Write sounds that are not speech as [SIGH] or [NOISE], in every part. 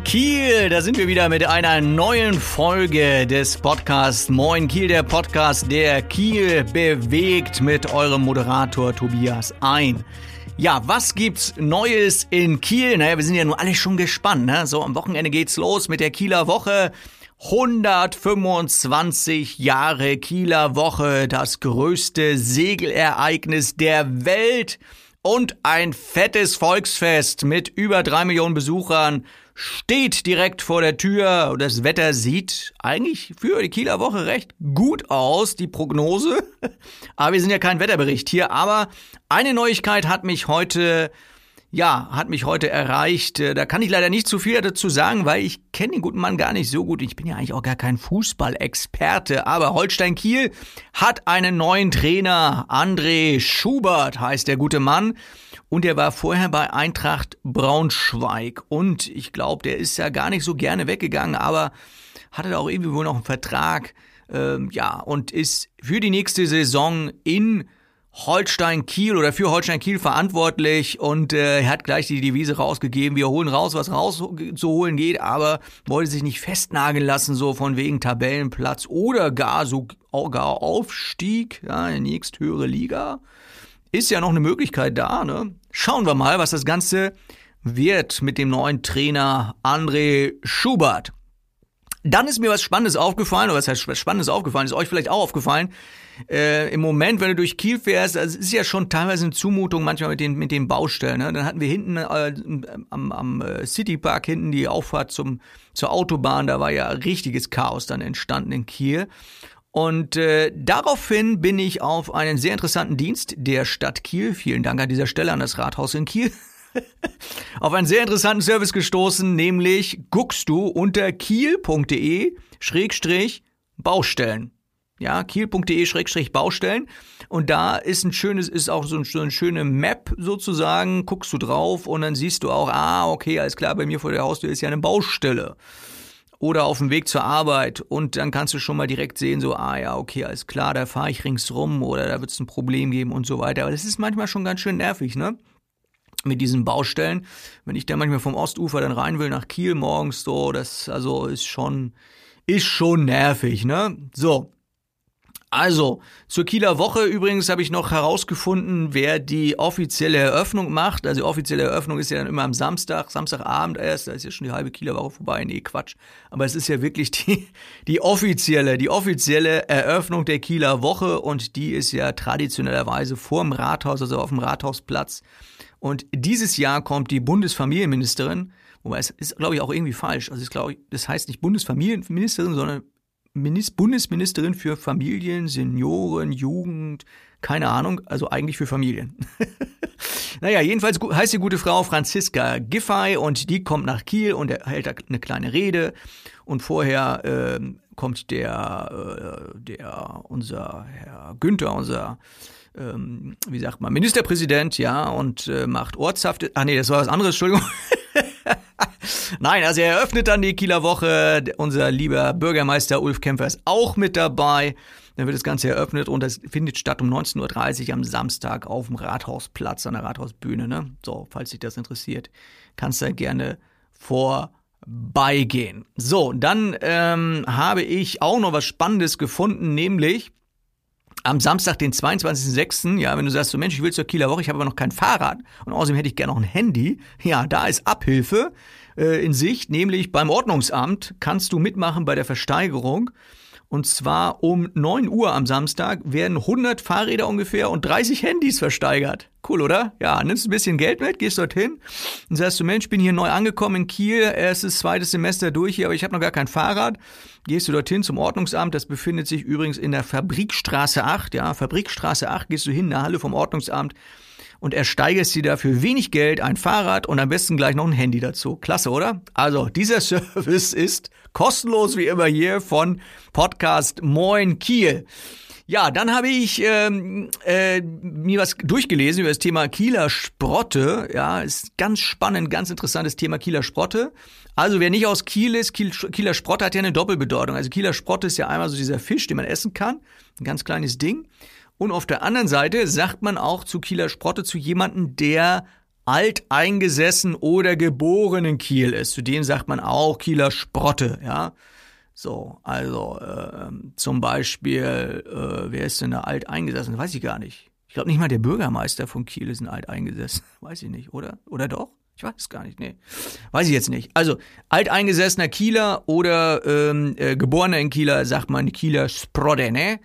Kiel, da sind wir wieder mit einer neuen Folge des Podcasts Moin Kiel, der Podcast, der Kiel bewegt mit eurem Moderator Tobias ein. Ja, was gibt's Neues in Kiel? Naja, wir sind ja nun alle schon gespannt. Ne? So, am Wochenende geht's los mit der Kieler Woche. 125 Jahre Kieler Woche, das größte Segelereignis der Welt und ein fettes Volksfest mit über drei Millionen Besuchern steht direkt vor der Tür. Das Wetter sieht eigentlich für die Kieler Woche recht gut aus, die Prognose. [LAUGHS] Aber wir sind ja kein Wetterbericht hier. Aber eine Neuigkeit hat mich heute ja, hat mich heute erreicht. Äh, da kann ich leider nicht zu viel dazu sagen, weil ich kenne den guten Mann gar nicht so gut. Ich bin ja eigentlich auch gar kein Fußballexperte, aber Holstein Kiel hat einen neuen Trainer. André Schubert heißt der gute Mann. Und er war vorher bei Eintracht Braunschweig. Und ich glaube, der ist ja gar nicht so gerne weggegangen, aber hatte da auch irgendwie wohl noch einen Vertrag. Ähm, ja, und ist für die nächste Saison in Holstein Kiel oder für Holstein Kiel verantwortlich und äh, er hat gleich die Devise rausgegeben, wir holen raus, was rauszuholen geht, aber wollte sich nicht festnageln lassen, so von wegen Tabellenplatz oder gar so gar Aufstieg ja, in die nächsthöhere Liga. Ist ja noch eine Möglichkeit da, ne? Schauen wir mal, was das Ganze wird mit dem neuen Trainer André Schubert. Dann ist mir was Spannendes aufgefallen, oder was heißt was Spannendes aufgefallen, ist euch vielleicht auch aufgefallen. Äh, Im Moment, wenn du durch Kiel fährst, also es ist ja schon teilweise eine Zumutung manchmal mit den, mit den Baustellen. Ne? Dann hatten wir hinten äh, am, am äh, Citypark hinten die Auffahrt zum, zur Autobahn, da war ja richtiges Chaos dann entstanden in Kiel. Und äh, daraufhin bin ich auf einen sehr interessanten Dienst der Stadt Kiel, vielen Dank an dieser Stelle an das Rathaus in Kiel, [LAUGHS] auf einen sehr interessanten Service gestoßen, nämlich guckst du unter kiel.de Schrägstrich Baustellen. Ja, kiel.de Schrägstrich Baustellen. Und da ist ein schönes, ist auch so, ein, so eine schöne Map sozusagen. Guckst du drauf und dann siehst du auch, ah, okay, alles klar, bei mir vor der Haustür ist ja eine Baustelle. Oder auf dem Weg zur Arbeit und dann kannst du schon mal direkt sehen, so, ah ja, okay, alles klar, da fahre ich ringsrum oder da wird es ein Problem geben und so weiter. Aber das ist manchmal schon ganz schön nervig, ne? mit diesen Baustellen. Wenn ich da manchmal vom Ostufer dann rein will nach Kiel morgens, so, das also ist schon, ist schon nervig, ne? So. Also, zur Kieler Woche übrigens habe ich noch herausgefunden, wer die offizielle Eröffnung macht. Also die offizielle Eröffnung ist ja dann immer am Samstag, Samstagabend erst, da ist ja schon die halbe Kieler Woche vorbei. Nee, Quatsch. Aber es ist ja wirklich die, die offizielle, die offizielle Eröffnung der Kieler Woche und die ist ja traditionellerweise vorm Rathaus, also auf dem Rathausplatz. Und dieses Jahr kommt die Bundesfamilienministerin, wobei es ist, glaube ich, auch irgendwie falsch. Also es glaube ich, das heißt nicht Bundesfamilienministerin, sondern Bundesministerin für Familien, Senioren, Jugend, keine Ahnung, also eigentlich für Familien. [LAUGHS] naja, jedenfalls heißt die gute Frau Franziska Giffey und die kommt nach Kiel und hält eine kleine Rede und vorher äh, kommt der, äh, der, unser Herr Günther, unser ähm, wie sagt man, Ministerpräsident, ja, und äh, macht ortshafte, ah nee, das war was anderes, Entschuldigung. [LAUGHS] Nein, also er eröffnet dann die Kieler Woche, unser lieber Bürgermeister Ulf Kämpfer ist auch mit dabei. Dann wird das Ganze eröffnet und das findet statt um 19.30 Uhr am Samstag auf dem Rathausplatz an der Rathausbühne. Ne? So, falls dich das interessiert, kannst du gerne vorbeigehen. So, dann ähm, habe ich auch noch was Spannendes gefunden, nämlich am Samstag, den 22.06., ja, wenn du sagst, so Mensch, ich will zur Kieler Woche, ich habe aber noch kein Fahrrad und außerdem hätte ich gerne noch ein Handy, ja, da ist Abhilfe äh, in Sicht, nämlich beim Ordnungsamt kannst du mitmachen bei der Versteigerung und zwar um 9 Uhr am Samstag werden 100 Fahrräder ungefähr und 30 Handys versteigert. Cool, oder? Ja, nimmst ein bisschen Geld mit, gehst dorthin und sagst du, Mensch, bin hier neu angekommen in Kiel, erstes, zweites Semester durch hier, aber ich habe noch gar kein Fahrrad. Gehst du dorthin zum Ordnungsamt, das befindet sich übrigens in der Fabrikstraße 8, ja, Fabrikstraße 8, gehst du hin in der Halle vom Ordnungsamt und ersteigerst dir dafür wenig Geld ein Fahrrad und am besten gleich noch ein Handy dazu. Klasse, oder? Also, dieser [LAUGHS] Service ist kostenlos wie immer hier von Podcast Moin Kiel. Ja, dann habe ich ähm, äh, mir was durchgelesen über das Thema Kieler Sprotte. Ja, ist ganz spannend, ganz interessantes Thema Kieler Sprotte. Also wer nicht aus Kiel ist, Kiel, Kieler Sprotte hat ja eine Doppelbedeutung. Also Kieler Sprotte ist ja einmal so dieser Fisch, den man essen kann, ein ganz kleines Ding. Und auf der anderen Seite sagt man auch zu Kieler Sprotte zu jemanden, der alteingesessen oder geborenen Kiel ist. Zu denen sagt man auch Kieler Sprotte, ja. So, also äh, zum Beispiel, äh, wer ist denn da alteingesessen? Weiß ich gar nicht. Ich glaube nicht mal der Bürgermeister von Kiel ist ein alteingesessen. [LAUGHS] Weiß ich nicht, oder? Oder doch? Ich weiß es gar nicht, nee. Weiß ich jetzt nicht. Also, alteingesessener Kieler oder ähm, äh, geborener in Kieler sagt man Kieler Sprodde, ne?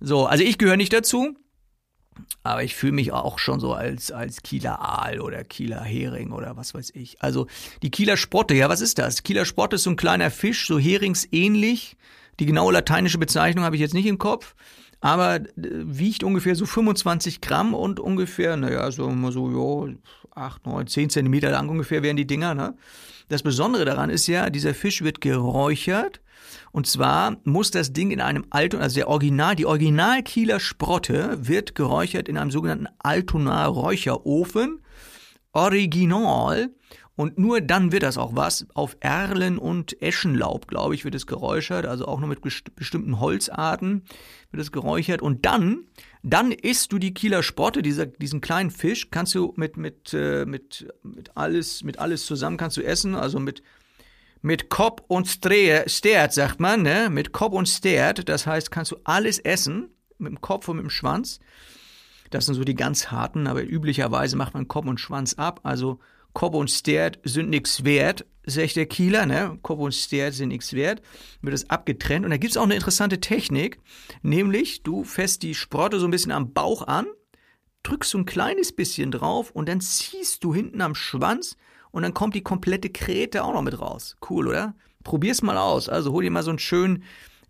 So, also ich gehöre nicht dazu. Aber ich fühle mich auch schon so als, als Kieler Aal oder Kieler Hering oder was weiß ich. Also die Kieler Sprotte, ja, was ist das? Kieler Sprotte ist so ein kleiner Fisch, so heringsähnlich. Die genaue lateinische Bezeichnung habe ich jetzt nicht im Kopf. Aber äh, wiegt ungefähr so 25 Gramm und ungefähr, naja, so, so, ja, 8, 9, 10 Zentimeter lang ungefähr wären die Dinger, ne? Das Besondere daran ist ja, dieser Fisch wird geräuchert und zwar muss das Ding in einem Alton, also der Original, die Original Kieler Sprotte wird geräuchert in einem sogenannten Altonar Räucherofen. Original. Und nur dann wird das auch was. Auf Erlen und Eschenlaub, glaube ich, wird es geräuchert. Also auch nur mit bestimmten Holzarten wird es geräuchert. Und dann, dann isst du die Kieler Sprotte, dieser, diesen kleinen Fisch, kannst du mit, mit, äh, mit, mit alles, mit alles zusammen kannst du essen. Also mit mit Kopf und Stert, sagt man, ne? Mit Kopf und Stert, das heißt, kannst du alles essen, mit dem Kopf und mit dem Schwanz. Das sind so die ganz harten, aber üblicherweise macht man Kopf und Schwanz ab. Also Kopf und Stert sind nichts wert, sagt der Kieler, ne? Kopf und Stert sind nichts wert. Wird das abgetrennt. Und da gibt's auch eine interessante Technik, nämlich du fässt die Sprotte so ein bisschen am Bauch an, drückst so ein kleines bisschen drauf und dann ziehst du hinten am Schwanz und dann kommt die komplette Krete auch noch mit raus. Cool, oder? Probier's mal aus. Also hol dir mal so einen schönen,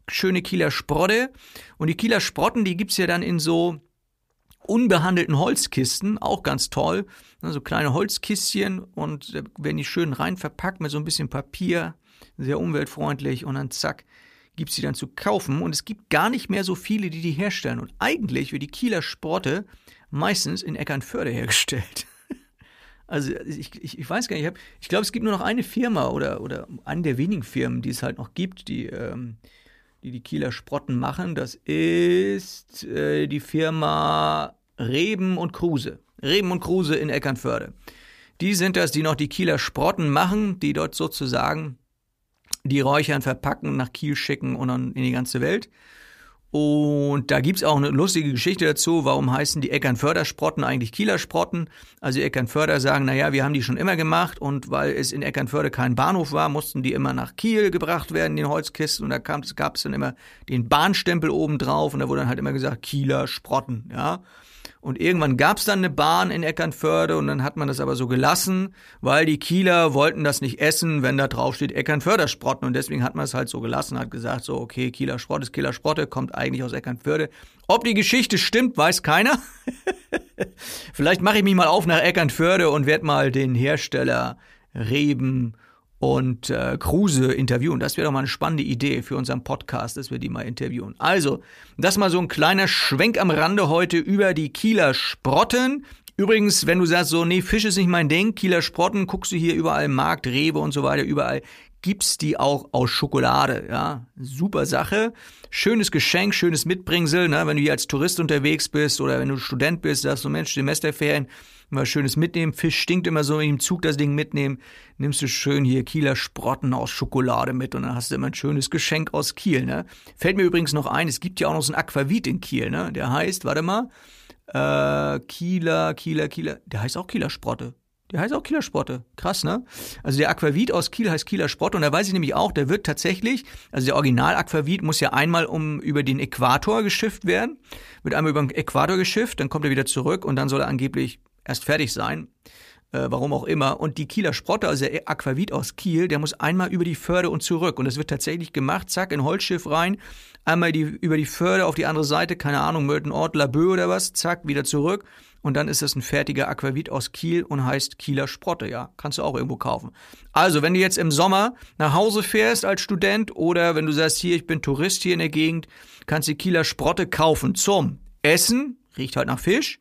schöne Kieler Sprotte. Und die Kieler Sprotten, die gibt's ja dann in so unbehandelten Holzkisten, auch ganz toll. So also kleine Holzkistchen und da werden die schön rein verpackt mit so ein bisschen Papier, sehr umweltfreundlich und dann zack, gibt's die dann zu kaufen und es gibt gar nicht mehr so viele, die die herstellen und eigentlich wird die Kieler Sprotte meistens in Eckernförde hergestellt. [LAUGHS] Also ich, ich, ich weiß gar nicht, ich, ich glaube, es gibt nur noch eine Firma oder, oder eine der wenigen Firmen, die es halt noch gibt, die ähm, die, die Kieler Sprotten machen. Das ist äh, die Firma Reben und Kruse. Reben und Kruse in Eckernförde. Die sind das, die noch die Kieler Sprotten machen, die dort sozusagen die Räuchern verpacken, nach Kiel schicken und dann in die ganze Welt. Und da gibt's auch eine lustige Geschichte dazu, warum heißen die Eckernförder-Sprotten eigentlich Kieler Sprotten? Also die Eckernförder sagen, naja, wir haben die schon immer gemacht und weil es in Eckernförde kein Bahnhof war, mussten die immer nach Kiel gebracht werden, den Holzkisten und da gab es dann immer den Bahnstempel oben drauf und da wurde dann halt immer gesagt Kieler Sprotten, ja. Und irgendwann gab es dann eine Bahn in Eckernförde und dann hat man das aber so gelassen, weil die Kieler wollten das nicht essen, wenn da drauf steht Eckernförder-Sprotten. Und deswegen hat man es halt so gelassen, hat gesagt, so, okay, Kieler Sprott ist Kieler Sprotte, kommt eigentlich aus Eckernförde. Ob die Geschichte stimmt, weiß keiner. [LAUGHS] Vielleicht mache ich mich mal auf nach Eckernförde und werde mal den Hersteller Reben und äh, Kruse interviewen. Das wäre doch mal eine spannende Idee für unseren Podcast, dass wir die mal interviewen. Also, das mal so ein kleiner Schwenk am Rande heute über die Kieler Sprotten. Übrigens, wenn du sagst so, nee, Fisch ist nicht mein Ding, Kieler Sprotten, guckst du hier überall Markt, Rewe und so weiter, überall gibt's die auch aus Schokolade, ja. Super Sache. Schönes Geschenk, schönes Mitbringsel, ne? wenn du hier als Tourist unterwegs bist oder wenn du Student bist, sagst du, Mensch, Semesterferien, mal schönes mitnehmen. Fisch stinkt immer so, im Zug das Ding mitnehmen. Nimmst du schön hier Kieler Sprotten aus Schokolade mit und dann hast du immer ein schönes Geschenk aus Kiel, ne? Fällt mir übrigens noch ein, es gibt ja auch noch so ein Aquavit in Kiel, ne? Der heißt, warte mal, äh, Kieler, Kieler, Kieler, der heißt auch Kieler Sprotte. Der heißt auch Kieler Sprotte. Krass, ne? Also der Aquavit aus Kiel heißt Kieler Sprotte und da weiß ich nämlich auch, der wird tatsächlich, also der Original Aquavit muss ja einmal um über den Äquator geschifft werden, wird einmal über den Äquator geschifft, dann kommt er wieder zurück und dann soll er angeblich erst fertig sein. Äh, warum auch immer. Und die Kieler Sprotte, also der Aquavit aus Kiel, der muss einmal über die Förde und zurück. Und das wird tatsächlich gemacht, zack, in Holzschiff rein, einmal die, über die Förde auf die andere Seite, keine Ahnung, Möltenort, Labö oder was, zack, wieder zurück. Und dann ist es ein fertiger Aquavit aus Kiel und heißt Kieler Sprotte, ja. Kannst du auch irgendwo kaufen. Also, wenn du jetzt im Sommer nach Hause fährst als Student oder wenn du sagst, hier, ich bin Tourist hier in der Gegend, kannst du Kieler Sprotte kaufen zum Essen, riecht halt nach Fisch,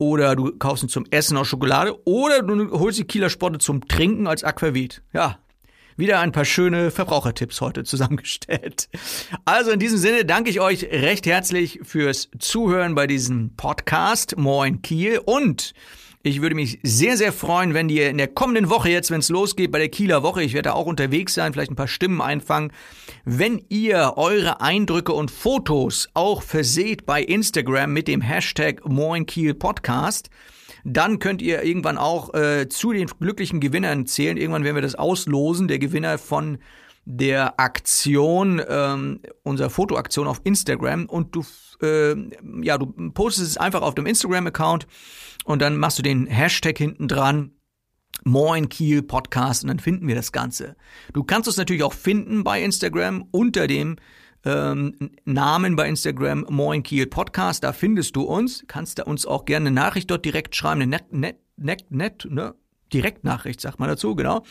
oder du kaufst ihn zum Essen aus Schokolade oder du holst die Kieler Sporte zum Trinken als Aquavit. Ja, wieder ein paar schöne Verbrauchertipps heute [LAUGHS] zusammengestellt. Also in diesem Sinne danke ich euch recht herzlich fürs Zuhören bei diesem Podcast Moin Kiel und Ich würde mich sehr, sehr freuen, wenn ihr in der kommenden Woche jetzt, wenn es losgeht bei der Kieler Woche, ich werde da auch unterwegs sein, vielleicht ein paar Stimmen einfangen, wenn ihr eure Eindrücke und Fotos auch verseht bei Instagram mit dem Hashtag MoinKielPodcast, dann könnt ihr irgendwann auch äh, zu den glücklichen Gewinnern zählen. Irgendwann werden wir das auslosen. Der Gewinner von der Aktion, ähm, unserer Fotoaktion auf Instagram und du, äh, ja, du postest es einfach auf dem Instagram-Account und dann machst du den Hashtag hinten dran. Moin Kiel Podcast und dann finden wir das Ganze. Du kannst uns natürlich auch finden bei Instagram unter dem ähm, Namen bei Instagram Moin Kiel Podcast. Da findest du uns. Kannst du uns auch gerne eine Nachricht dort direkt schreiben, eine net, net, net, net, ne? Direktnachricht, sagt man dazu, genau.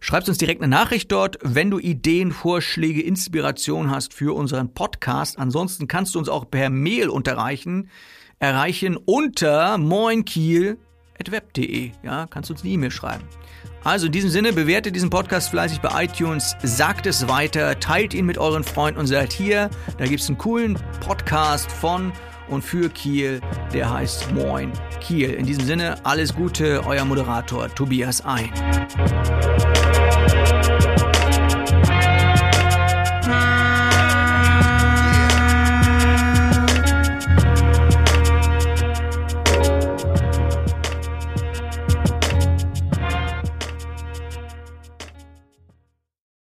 Schreibst uns direkt eine Nachricht dort, wenn du Ideen, Vorschläge, Inspiration hast für unseren Podcast. Ansonsten kannst du uns auch per Mail unterreichen, erreichen unter moinkiel.web.de. Ja, kannst du uns eine E-Mail schreiben. Also in diesem Sinne, bewertet diesen Podcast fleißig bei iTunes, sagt es weiter, teilt ihn mit euren Freunden und sagt hier, da gibt es einen coolen Podcast von und für Kiel, der heißt Moin Kiel. In diesem Sinne, alles Gute, euer Moderator Tobias Ein.